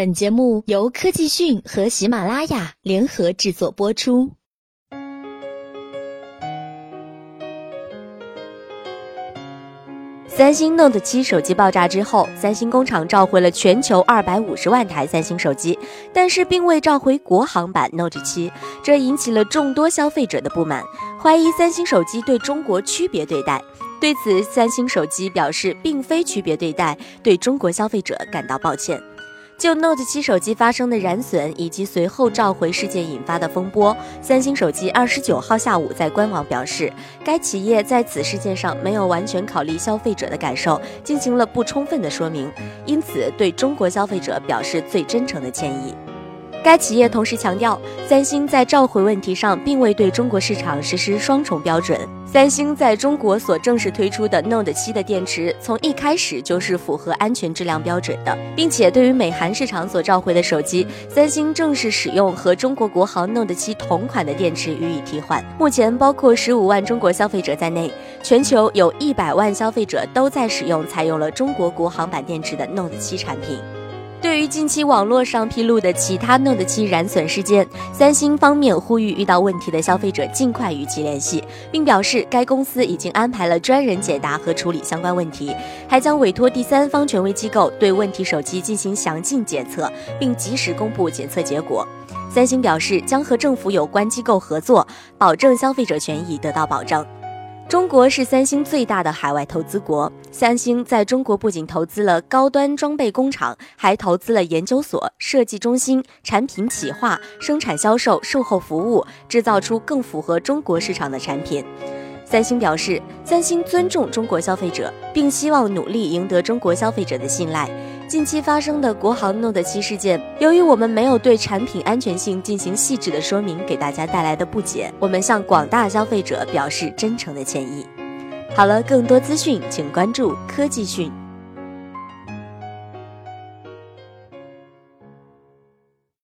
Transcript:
本节目由科技讯和喜马拉雅联合制作播出。三星 Note 7手机爆炸之后，三星工厂召回了全球二百五十万台三星手机，但是并未召回国行版 Note 7，这引起了众多消费者的不满，怀疑三星手机对中国区别对待。对此，三星手机表示并非区别对待，对中国消费者感到抱歉。就 Note 7手机发生的燃损以及随后召回事件引发的风波，三星手机二十九号下午在官网表示，该企业在此事件上没有完全考虑消费者的感受，进行了不充分的说明，因此对中国消费者表示最真诚的歉意。该企业同时强调，三星在召回问题上并未对中国市场实施双重标准。三星在中国所正式推出的 Note 7的电池，从一开始就是符合安全质量标准的，并且对于美韩市场所召回的手机，三星正式使用和中国国行 Note 7同款的电池予以替换。目前，包括十五万中国消费者在内，全球有一百万消费者都在使用采用了中国国行版电池的 Note 7产品。对于近期网络上披露的其他 Note 7燃损事件，三星方面呼吁遇到问题的消费者尽快与其联系，并表示该公司已经安排了专人解答和处理相关问题，还将委托第三方权威机构对问题手机进行详尽检测，并及时公布检测结果。三星表示将和政府有关机构合作，保证消费者权益得到保障。中国是三星最大的海外投资国。三星在中国不仅投资了高端装备工厂，还投资了研究所、设计中心、产品企划、生产销售、售后服务，制造出更符合中国市场的产品。三星表示，三星尊重中国消费者，并希望努力赢得中国消费者的信赖。近期发生的国航 Note 7事件，由于我们没有对产品安全性进行细致的说明，给大家带来的不解，我们向广大消费者表示真诚的歉意。好了，更多资讯请关注科技讯。